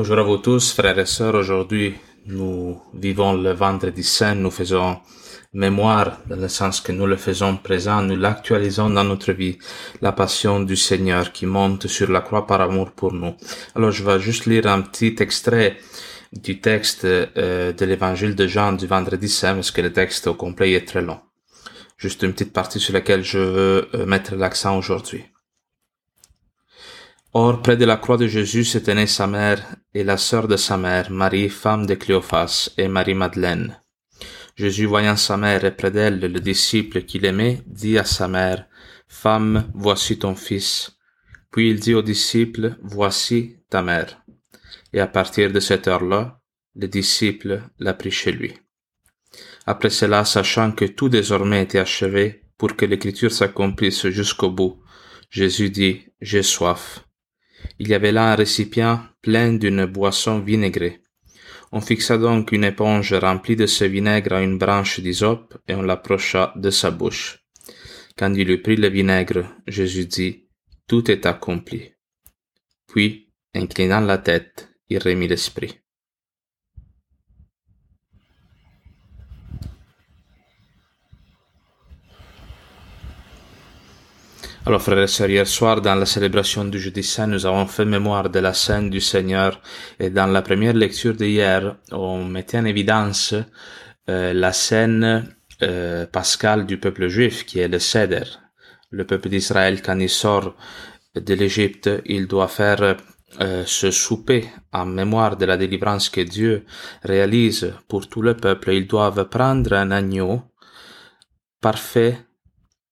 Bonjour à vous tous, frères et sœurs. Aujourd'hui, nous vivons le vendredi saint. Nous faisons mémoire dans le sens que nous le faisons présent, nous l'actualisons dans notre vie, la passion du Seigneur qui monte sur la croix par amour pour nous. Alors, je vais juste lire un petit extrait du texte euh, de l'évangile de Jean du vendredi saint parce que le texte au complet est très long. Juste une petite partie sur laquelle je veux euh, mettre l'accent aujourd'hui. Or, près de la croix de Jésus se tenaient sa mère et la sœur de sa mère, Marie, femme de Cléophas, et Marie-Madeleine. Jésus, voyant sa mère et près d'elle le disciple qu'il aimait, dit à sa mère, Femme, voici ton fils. Puis il dit au disciple, Voici ta mère. Et à partir de cette heure-là, le disciple l'a pris chez lui. Après cela, sachant que tout désormais était achevé, pour que l'écriture s'accomplisse jusqu'au bout, Jésus dit, J'ai soif. Il y avait là un récipient plein d'une boisson vinaigrée. On fixa donc une éponge remplie de ce vinaigre à une branche d'hysope et on l'approcha de sa bouche. Quand il eut pris le vinaigre, Jésus dit, Tout est accompli. Puis, inclinant la tête, il remit l'esprit. Alors, frères et sœurs, hier soir, dans la célébration du jeudi saint, nous avons fait mémoire de la scène du Seigneur et dans la première lecture d'hier, on mettait en évidence euh, la scène euh, pascale du peuple juif qui est le Seder. Le peuple d'Israël, quand il sort de l'Égypte, il doit faire euh, ce souper en mémoire de la délivrance que Dieu réalise pour tout le peuple. Ils doivent prendre un agneau parfait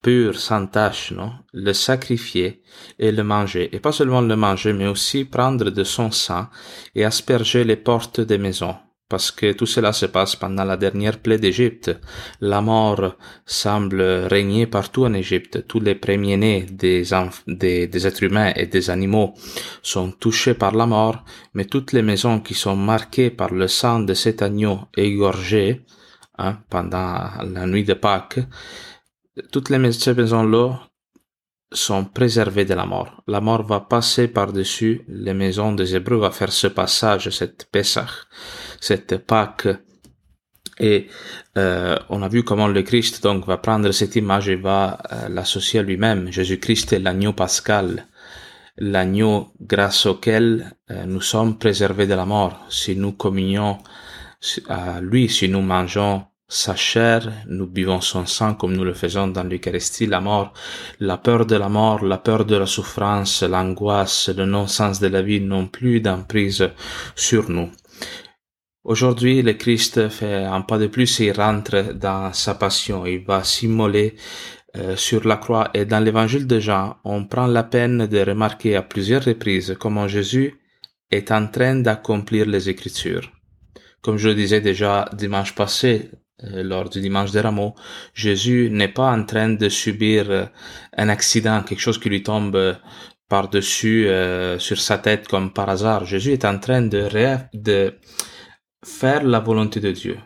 pur, sans tache, non? Le sacrifier et le manger. Et pas seulement le manger, mais aussi prendre de son sang et asperger les portes des maisons. Parce que tout cela se passe pendant la dernière plaie d'Égypte. La mort semble régner partout en Égypte. Tous les premiers-nés des, êtres humains et des animaux sont touchés par la mort, mais toutes les maisons qui sont marquées par le sang de cet agneau égorgé, hein, pendant la nuit de Pâques, toutes les maisons-là sont préservées de la mort. La mort va passer par-dessus les maisons des Hébreux, va faire ce passage, cette Pessah, cette Pâque. Et euh, on a vu comment le Christ donc va prendre cette image et va euh, l'associer à lui-même. Jésus-Christ est l'agneau pascal, l'agneau grâce auquel euh, nous sommes préservés de la mort. Si nous communions à lui, si nous mangeons sa chair, nous buvons son sang comme nous le faisons dans l'Eucharistie, la mort, la peur de la mort, la peur de la souffrance, l'angoisse, le non-sens de la vie n'ont plus d'emprise sur nous. Aujourd'hui, le Christ fait un pas de plus et il rentre dans sa passion. Il va s'immoler euh, sur la croix et dans l'évangile de Jean, on prend la peine de remarquer à plusieurs reprises comment Jésus est en train d'accomplir les Écritures. Comme je le disais déjà dimanche passé, lors du dimanche des rameaux, Jésus n'est pas en train de subir euh, un accident, quelque chose qui lui tombe euh, par-dessus sur sa tête comme par hasard. Jésus est en train de, de faire la volonté de Dieu,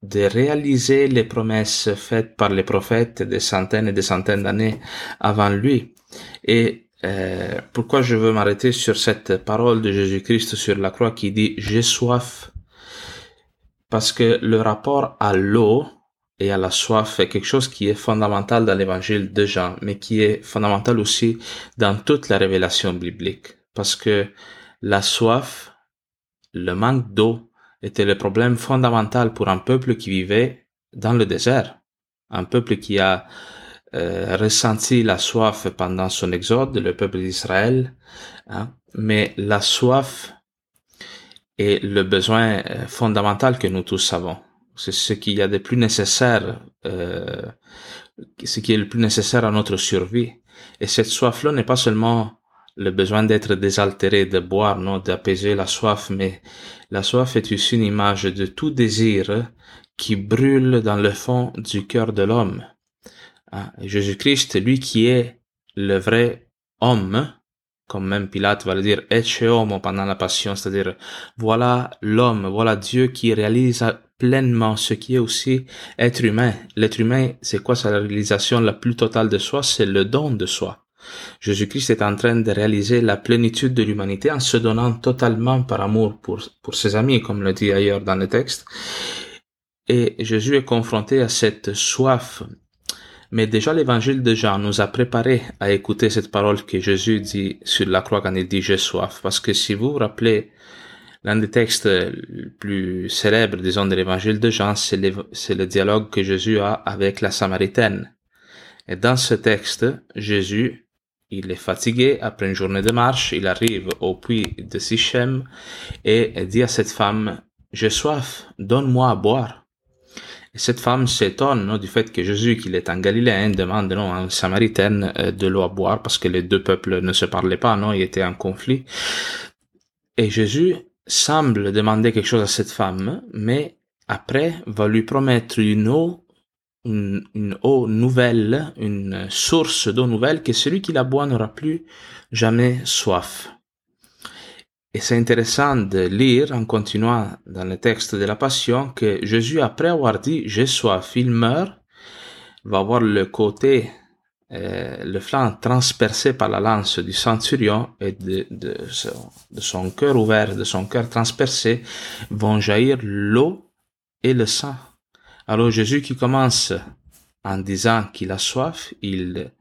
de réaliser les promesses faites par les prophètes des centaines et des centaines d'années avant lui. Et pourquoi je veux m'arrêter sur cette parole de Jésus-Christ sur la croix qui dit J'ai soif parce que le rapport à l'eau et à la soif est quelque chose qui est fondamental dans l'évangile de Jean, mais qui est fondamental aussi dans toute la révélation biblique. Parce que la soif, le manque d'eau, était le problème fondamental pour un peuple qui vivait dans le désert. Un peuple qui a euh, ressenti la soif pendant son exode, le peuple d'Israël. Hein. Mais la soif et le besoin euh, fondamental que nous tous avons. C'est ce qu'il y a de plus nécessaire, euh, ce qui est le plus nécessaire à notre survie. Et cette soif-là n'est pas seulement le besoin d'être désaltéré, de boire, non, d'apaiser la soif, mais la soif est aussi une image de tout désir qui brûle dans le fond du cœur de l'homme. Ah, Jésus-Christ, lui qui est le vrai homme, comme même Pilate va le dire, ecce homo pendant la passion, c'est-à-dire voilà l'homme, voilà Dieu qui réalise pleinement ce qui est aussi être humain. L'être humain, c'est quoi sa réalisation la plus totale de soi? C'est le don de soi. Jésus-Christ est en train de réaliser la plénitude de l'humanité en se donnant totalement par amour pour, pour ses amis, comme le dit ailleurs dans le texte. Et Jésus est confronté à cette soif. Mais déjà l'évangile de Jean nous a préparé à écouter cette parole que Jésus dit sur la croix quand il dit j'ai soif. Parce que si vous vous rappelez, l'un des textes plus célèbres, disons, de l'évangile de Jean, c'est le dialogue que Jésus a avec la Samaritaine. Et dans ce texte, Jésus, il est fatigué après une journée de marche, il arrive au puits de Sichem et dit à cette femme, j'ai soif, donne-moi à boire. Et cette femme s'étonne du fait que Jésus, qu'il est en Galiléen, demande non, à une Samaritaine euh, de l'eau à boire parce que les deux peuples ne se parlaient pas, non, ils étaient en conflit. Et Jésus semble demander quelque chose à cette femme, mais après va lui promettre une eau une, eau nouvelle, une source d'eau nouvelle, que celui qui la boit n'aura plus jamais soif. Et c'est intéressant de lire, en continuant dans le texte de la Passion, que Jésus, après avoir dit j'ai soif, il meurt, va avoir le côté, euh, le flanc transpercé par la lance du centurion et de, de son cœur ouvert, de son cœur transpercé, vont jaillir l'eau et le sang. Alors Jésus qui commence en disant qu'il a soif, il,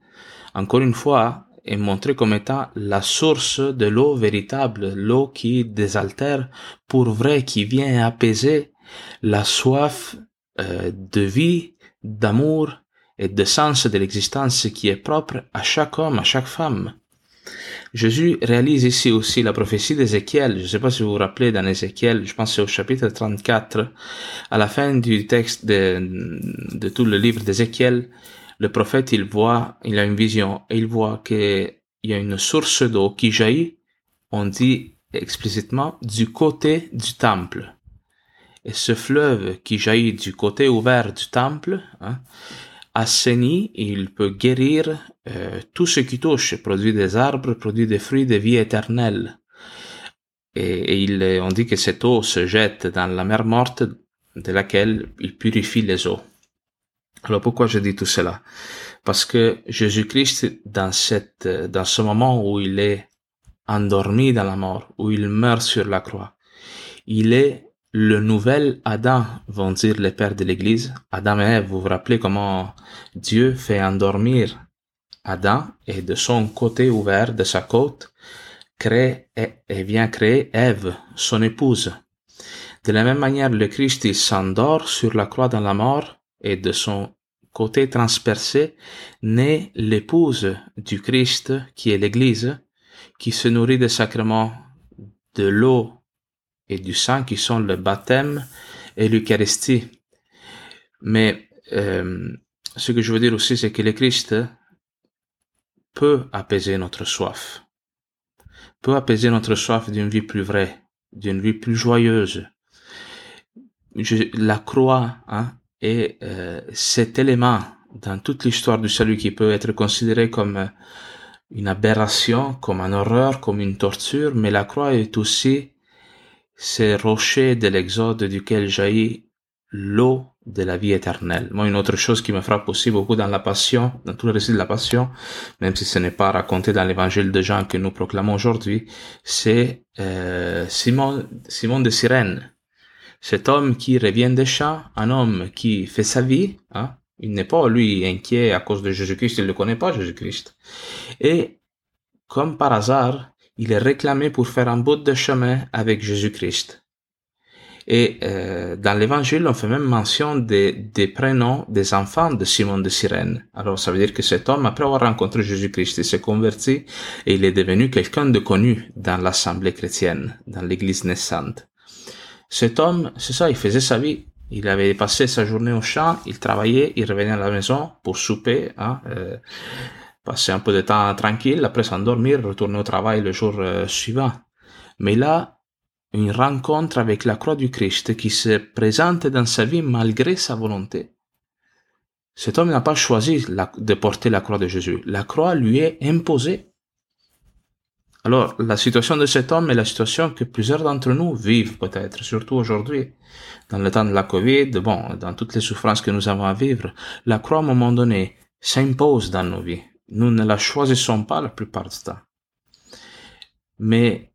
encore une fois, est montré comme étant la source de l'eau véritable, l'eau qui désaltère pour vrai, qui vient apaiser la soif euh, de vie, d'amour et de sens de l'existence qui est propre à chaque homme, à chaque femme. Jésus réalise ici aussi la prophétie d'Ézéchiel. Je ne sais pas si vous vous rappelez dans Ézéchiel, je pense au chapitre 34, à la fin du texte de, de tout le livre d'Ézéchiel, le prophète, il voit, il a une vision et il voit qu'il y a une source d'eau qui jaillit, on dit explicitement, du côté du temple. Et ce fleuve qui jaillit du côté ouvert du temple, hein, assaini, il peut guérir euh, tout ce qui touche, produit des arbres, produit des fruits de vie éternelle. Et, il, on dit que cette eau se jette dans la mer morte de laquelle il purifie les eaux. Alors pourquoi je dis tout cela? Parce que Jésus-Christ, dans dans ce moment où il est endormi dans la mort, où il meurt sur la croix, il est le nouvel Adam, vont dire les pères de l'Église. Adam et Ève, vous vous rappelez comment Dieu fait endormir Adam et de son côté ouvert, de sa côte, crée et, vient créer Ève, son épouse. De la même manière, le Christ, il s'endort sur la croix dans la mort et de son côté transpercé naît l'épouse du Christ qui est l'Église, qui se nourrit des sacrements de l'eau et du sang qui sont le baptême et l'Eucharistie. Mais euh, ce que je veux dire aussi, c'est que le Christ peut apaiser notre soif, peut apaiser notre soif d'une vie plus vraie, d'une vie plus joyeuse. la croix hein, est euh, cet élément dans toute l'histoire du salut qui peut être considéré comme une aberration, comme une horreur, comme une torture, mais la croix est aussi ces rochers de l'exode duquel jaillit l'eau de la vie éternelle. Moi, une autre chose qui me frappe aussi beaucoup dans la Passion, dans tout le récit de la Passion, même si ce n'est pas raconté dans l'évangile de Jean que nous proclamons aujourd'hui, c'est euh, Simon, Simon de Cyrène. Cet homme qui revient des champs, un homme qui fait sa vie, hein, il n'est pas lui inquiet à cause de Jésus-Christ, il ne connaît pas Jésus-Christ. Et comme par hasard, il est réclamé pour faire un bout de chemin avec Jésus-Christ. Et euh, dans l'évangile, on fait même mention des, des, prénoms des enfants de Simon de Cyrène. Alors ça veut dire que cet homme, après avoir rencontré Jésus-Christ, il s'est converti et il est devenu quelqu'un de connu dans l'assemblée chrétienne, dans l'église naissante. Cet homme, c'est ça, il faisait sa vie. Il avait passé sa journée au champ, il travaillait, il revenait à la maison pour souper, hein, euh, passer un peu de temps tranquille, après s'endormir, retourner au travail le jour euh, suivant. Mais là, une rencontre avec la croix du Christ qui se présente dans sa vie malgré sa volonté. Cet homme n'a pas choisi de porter la croix de Jésus. La croix lui est imposée. Alors, la situation de cet homme est la situation que plusieurs d'entre nous vivent peut-être, surtout aujourd'hui, dans le temps de la Covid, bon, dans toutes les souffrances que nous avons à vivre. La croix, à un moment donné, s'impose dans nos vies Nous ne la choisissons pas la plupart du temps. Mais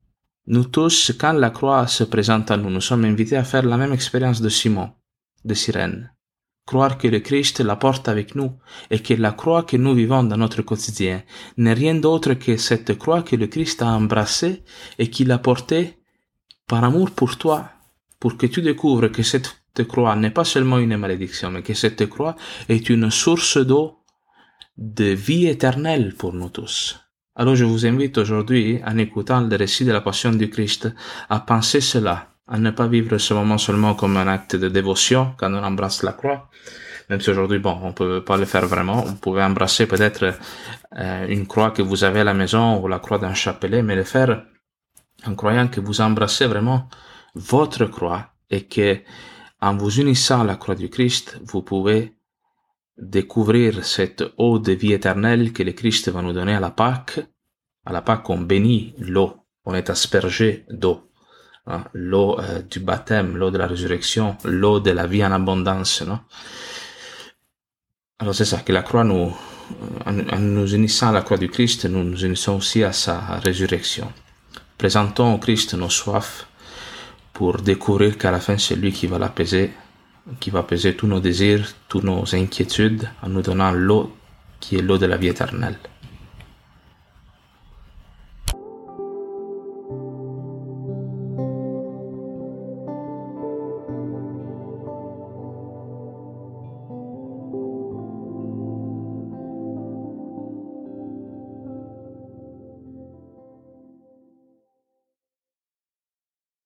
nous tous, quand la croix se présente à nous, nous sommes invités à faire la même expérience de Simon, de Sirène. Croire que le Christ la porte avec nous et que la croix que nous vivons dans notre quotidien n'est rien d'autre que cette croix que le Christ a embrassée et qu'il a portée par amour pour toi, pour que tu découvres que cette croix n'est pas seulement une malédiction, mais que cette croix est une source d'eau de vie éternelle pour nous tous. Alors je vous invite aujourd'hui, en écoutant le récit de la passion du Christ, à penser cela, à ne pas vivre ce moment seulement comme un acte de dévotion quand on embrasse la croix, même si aujourd'hui, bon, on peut pas le faire vraiment, vous pouvez embrasser peut-être euh, une croix que vous avez à la maison ou la croix d'un chapelet, mais le faire en croyant que vous embrassez vraiment votre croix et que en vous unissant à la croix du Christ, vous pouvez découvrir cette eau de vie éternelle que le Christ va nous donner à la Pâque. À la Pâque, on bénit l'eau, on est aspergé d'eau. Hein, l'eau euh, du baptême, l'eau de la résurrection, l'eau de la vie en abondance. Non? Alors c'est ça, que la croix nous, en, nous unissant à la croix du Christ, nous nous unissons aussi à sa résurrection. Présentons au Christ nos soifs pour découvrir qu'à la fin c'est lui qui va l'apaiser qui va peser tous nos désirs, toutes nos inquiétudes, en nous donnant l'eau qui est l'eau de la vie éternelle.